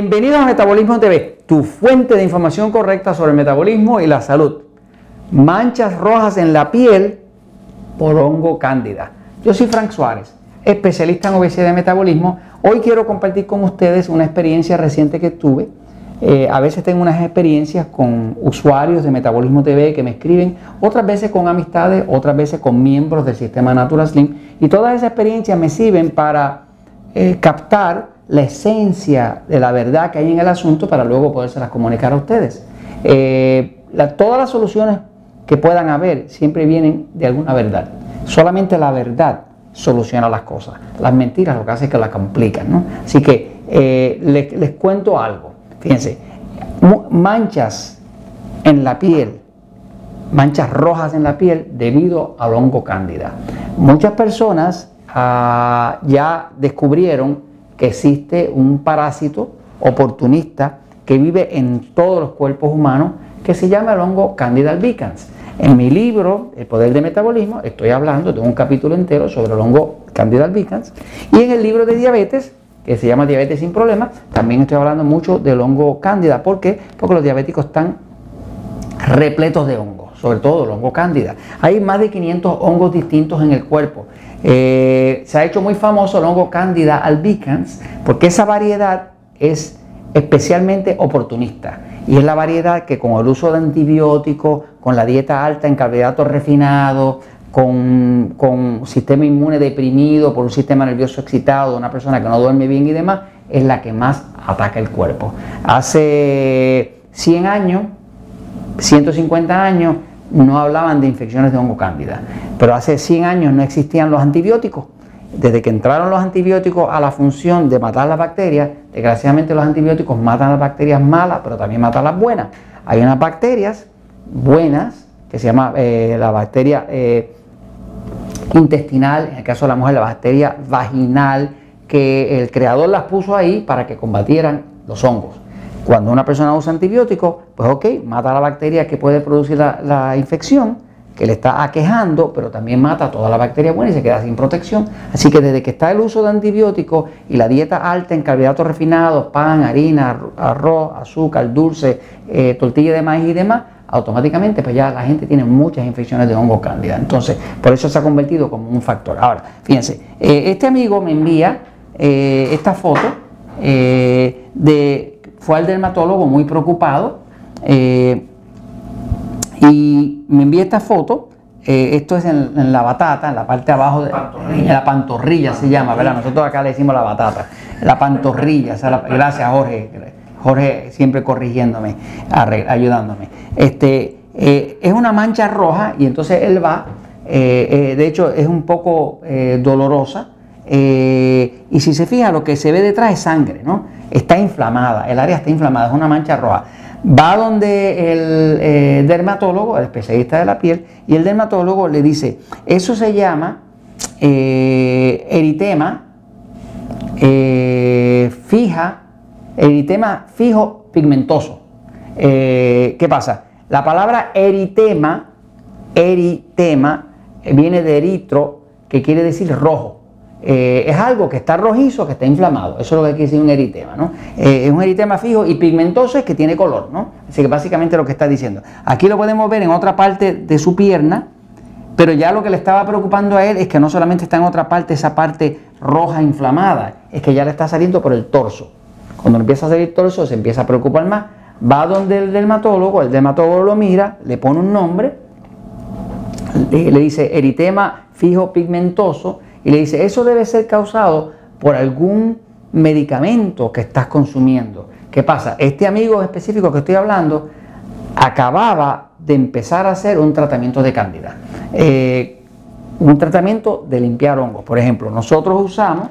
Bienvenidos a Metabolismo TV, tu fuente de información correcta sobre el metabolismo y la salud. Manchas rojas en la piel por hongo cándida. Yo soy Frank Suárez, especialista en obesidad y metabolismo. Hoy quiero compartir con ustedes una experiencia reciente que tuve. Eh, a veces tengo unas experiencias con usuarios de Metabolismo TV que me escriben, otras veces con amistades, otras veces con miembros del sistema Natural Slim. Y todas esas experiencias me sirven para eh, captar la esencia de la verdad que hay en el asunto para luego podérselas comunicar a ustedes. Eh, todas las soluciones que puedan haber siempre vienen de alguna verdad. Solamente la verdad soluciona las cosas. Las mentiras lo que hacen es que las complican. ¿no? Así que eh, les, cuento algo. Fíjense, manchas en la piel, manchas rojas en la piel debido al hongo cándida. Muchas personas ah, ya descubrieron que existe un parásito oportunista que vive en todos los cuerpos humanos que se llama el hongo Candida albicans. En mi libro, El poder del metabolismo, estoy hablando, tengo un capítulo entero sobre el hongo Candida albicans. Y en el libro de diabetes, que se llama Diabetes sin problemas, también estoy hablando mucho del hongo cándida. ¿Por qué? Porque los diabéticos están repletos de hongos, sobre todo el hongo cándida. Hay más de 500 hongos distintos en el cuerpo. Eh, se ha hecho muy famoso el hongo Candida albicans porque esa variedad es especialmente oportunista y es la variedad que con el uso de antibióticos, con la dieta alta en carbohidratos refinados, con, con sistema inmune deprimido por un sistema nervioso excitado, una persona que no duerme bien y demás, es la que más ataca el cuerpo. Hace 100 años, 150 años, no hablaban de infecciones de hongo cándida. Pero hace 100 años no existían los antibióticos. Desde que entraron los antibióticos a la función de matar las bacterias, desgraciadamente los antibióticos matan las bacterias malas, pero también matan las buenas. Hay unas bacterias buenas, que se llama eh, la bacteria eh, intestinal, en el caso de la mujer la bacteria vaginal, que el creador las puso ahí para que combatieran los hongos. Cuando una persona usa antibióticos, pues ok, mata la bacteria que puede producir la, infección, que le está aquejando, pero también mata toda la bacteria buena y se queda sin protección. Así que desde que está el uso de antibióticos y la dieta alta en carbohidratos refinados, pan, harina, arroz, azúcar, dulce, eh, tortilla de maíz y demás, automáticamente pues ya la gente tiene muchas infecciones de hongo cándida. Entonces, por eso se ha convertido como un factor. Ahora, fíjense, eh, este amigo me envía eh, esta foto de fue al dermatólogo muy preocupado eh, y me envía esta foto. Eh, esto es en, la batata, en la parte de abajo, de, en la pantorrilla se llama, ¿verdad? Nosotros acá le decimos la batata, la pantorrilla. gracias, Jorge. Jorge siempre corrigiéndome, ayudándome. Este, eh, es una mancha roja y entonces él va, de hecho es un poco dolorosa, y si se fija lo que se ve detrás es sangre, ¿no? está inflamada, el área está inflamada, es una mancha roja. Va donde el eh, dermatólogo, el especialista de la piel, y el dermatólogo le dice, eso se llama eh, eritema eh, fija, eritema fijo pigmentoso. ¿Qué pasa? La palabra eritema, eritema, viene de eritro, que quiere decir rojo. Eh, es algo que está rojizo, que está inflamado. Eso es lo que quiere decir un eritema. ¿no? Eh, es un eritema fijo y pigmentoso es que tiene color. ¿no? Así que básicamente lo que está diciendo. Aquí lo podemos ver en otra parte de su pierna, pero ya lo que le estaba preocupando a él es que no solamente está en otra parte, esa parte roja inflamada, es que ya le está saliendo por el torso. Cuando empieza a salir torso se empieza a preocupar más. Va donde el dermatólogo, el dermatólogo lo mira, le pone un nombre, le dice eritema fijo pigmentoso y le dice, eso debe ser causado por algún medicamento que estás consumiendo. ¿Qué pasa? Este amigo específico que estoy hablando acababa de empezar a hacer un tratamiento de cándida. Eh, un tratamiento de limpiar hongos. Por ejemplo, nosotros usamos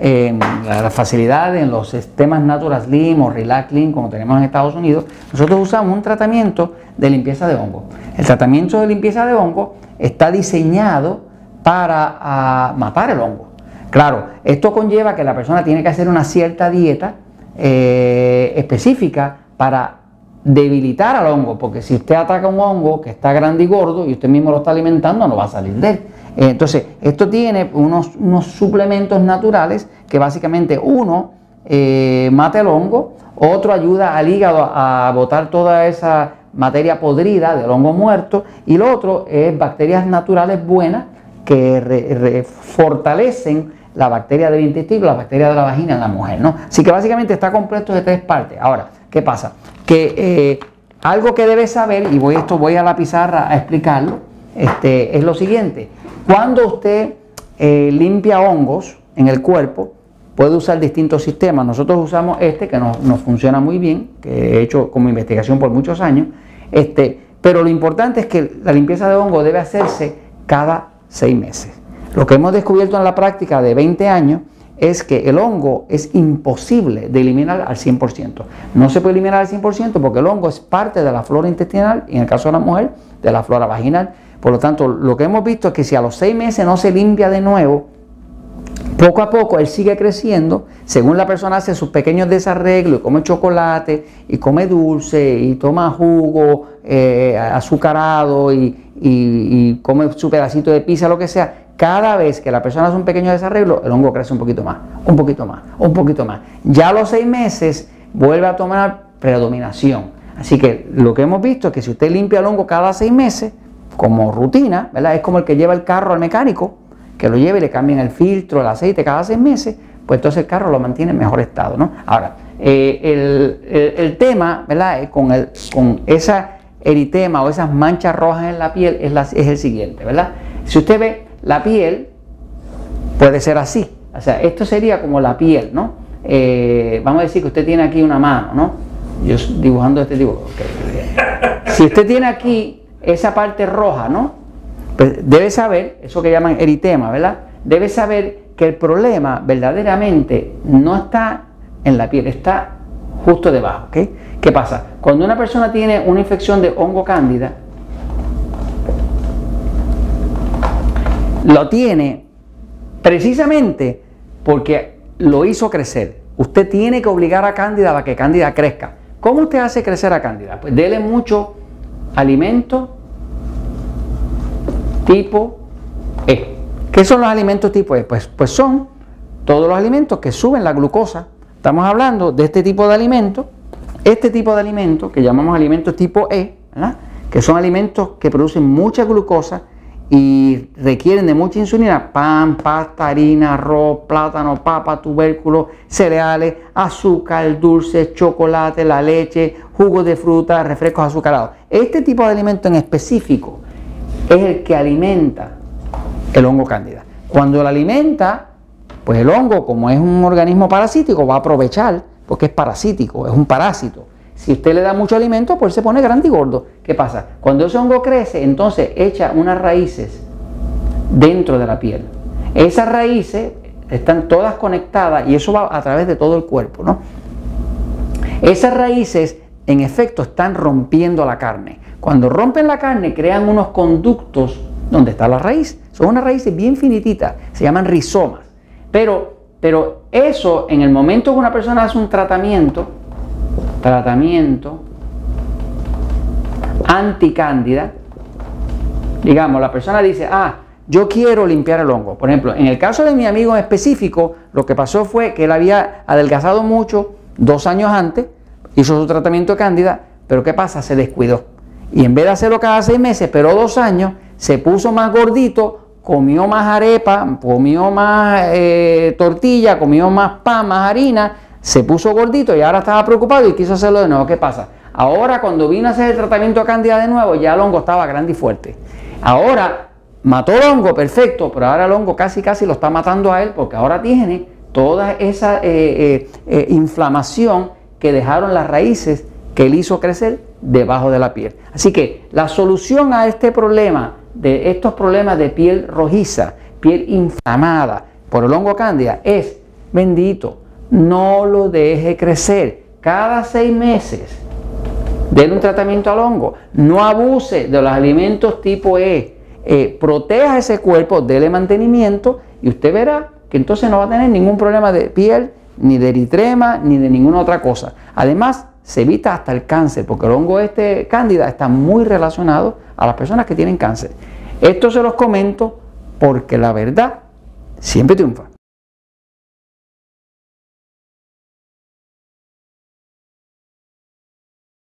en las facilidades, en los sistemas Natural Slim o Relax Slim, como tenemos en Estados Unidos, nosotros usamos un tratamiento de limpieza de hongo. El tratamiento de limpieza de hongo está diseñado para matar el hongo. Claro, esto conlleva que la persona tiene que hacer una cierta dieta eh, específica para debilitar al hongo, porque si usted ataca un hongo que está grande y gordo y usted mismo lo está alimentando, no va a salir de él. Entonces, esto tiene unos, suplementos naturales que básicamente uno eh, mata el hongo, otro ayuda al hígado a botar toda esa materia podrida del hongo muerto y lo otro es bacterias naturales buenas que fortalecen la bacteria del intestino, la bacteria de la vagina en la mujer, ¿no? Así que básicamente está compuesto de tres partes. Ahora, ¿qué pasa? Que eh, algo que debes saber, y voy, esto voy a la pizarra a explicarlo, este, es lo siguiente. Cuando usted eh, limpia hongos en el cuerpo, puede usar distintos sistemas. Nosotros usamos este que nos, funciona muy bien, que he hecho como investigación por muchos años. Este, pero lo importante es que la limpieza de hongo debe hacerse cada seis meses. Lo que hemos descubierto en la práctica de 20 años es que el hongo es imposible de eliminar al 100%. No se puede eliminar al 100% porque el hongo es parte de la flora intestinal y en el caso de la mujer, de la flora vaginal. Por lo tanto, lo que hemos visto es que si a los seis meses no se limpia de nuevo, poco a poco él sigue creciendo, según la persona hace sus pequeños desarreglos y come chocolate y come dulce y toma jugo eh, azucarado y, y, come su pedacito de pizza, lo que sea, cada vez que la persona hace un pequeño desarreglo, el hongo crece un poquito más, un poquito más, un poquito más. Ya a los seis meses vuelve a tomar predominación. Así que lo que hemos visto es que si usted limpia el hongo cada seis meses, como rutina, ¿verdad? Es como el que lleva el carro al mecánico, que lo lleve y le cambian el filtro, el aceite cada seis meses, pues entonces el carro lo mantiene en mejor estado, ¿no? Ahora, eh, el, tema, ¿verdad? Con, el, con esa eritema o esas manchas rojas en la piel es, es el siguiente, ¿verdad? Si usted ve la piel, puede ser así. O sea, esto sería como la piel, ¿no? Eh, vamos a decir que usted tiene aquí una mano, ¿no? Yo dibujando este dibujo. Si usted tiene aquí esa parte roja, ¿no? Pues debe saber, eso que llaman eritema, ¿verdad? Debe saber que el problema verdaderamente no está en la piel, está justo debajo, ¿ok? ¿Qué pasa? Cuando una persona tiene una infección de hongo cándida, lo tiene precisamente porque lo hizo crecer. Usted tiene que obligar a Cándida para que Cándida crezca. ¿Cómo usted hace crecer a Cándida? Pues dele mucho alimento tipo E. ¿Qué son los alimentos tipo E? Pues, pues son todos los alimentos que suben la glucosa. Estamos hablando de este tipo de alimentos, este tipo de alimentos que llamamos alimentos tipo E, que son alimentos que producen mucha glucosa y requieren de mucha insulina, pan, pasta, harina, arroz, plátano, papa, tubérculos, cereales, azúcar, dulces, chocolate, la leche, jugos de fruta, refrescos azucarados. Este tipo de alimento en específico es el que alimenta el hongo cándida. Cuando lo alimenta, pues el hongo, como es un organismo parasítico, va a aprovechar, porque es parasítico, es un parásito si usted le da mucho alimento, pues se pone grande y gordo. ¿Qué pasa? Cuando ese hongo crece, entonces echa unas raíces dentro de la piel. Esas raíces están todas conectadas y eso va a través de todo el cuerpo, ¿no? Esas raíces, en efecto, están rompiendo la carne. Cuando rompen la carne, crean unos conductos donde está la raíz. Son unas raíces bien finititas, se llaman rizomas. Pero, pero eso, en el momento que una persona hace un tratamiento, tratamiento anticándida, digamos, la persona dice, ah, yo quiero limpiar el hongo. Por ejemplo, en el caso de mi amigo en específico, lo que pasó fue que él había adelgazado mucho dos años antes, hizo su tratamiento de cándida, pero ¿qué pasa? Se descuidó. Y en vez de hacerlo cada seis meses, pero dos años, se puso más gordito, comió más arepa, comió más eh, tortilla, comió más pan, más harina, se puso gordito y ahora estaba preocupado y quiso hacerlo de nuevo. ¿Qué pasa? Ahora cuando vino a hacer el tratamiento de cándida de nuevo, ya el hongo estaba grande y fuerte. Ahora mató el hongo, perfecto, pero ahora el hongo casi casi lo está matando a él porque ahora tiene toda esa eh, eh, inflamación que dejaron las raíces que él hizo crecer debajo de la piel. Así que la solución a este problema, de estos problemas de piel rojiza, piel inflamada por el hongo cándida, es bendito no lo deje crecer. Cada seis meses, denle un tratamiento al hongo. No abuse de los alimentos tipo E. Eh, proteja ese cuerpo, dele mantenimiento y usted verá que entonces no va a tener ningún problema de piel, ni de eritrema, ni de ninguna otra cosa. Además, se evita hasta el cáncer, porque el hongo este cándida está muy relacionado a las personas que tienen cáncer. Esto se los comento porque la verdad siempre triunfa.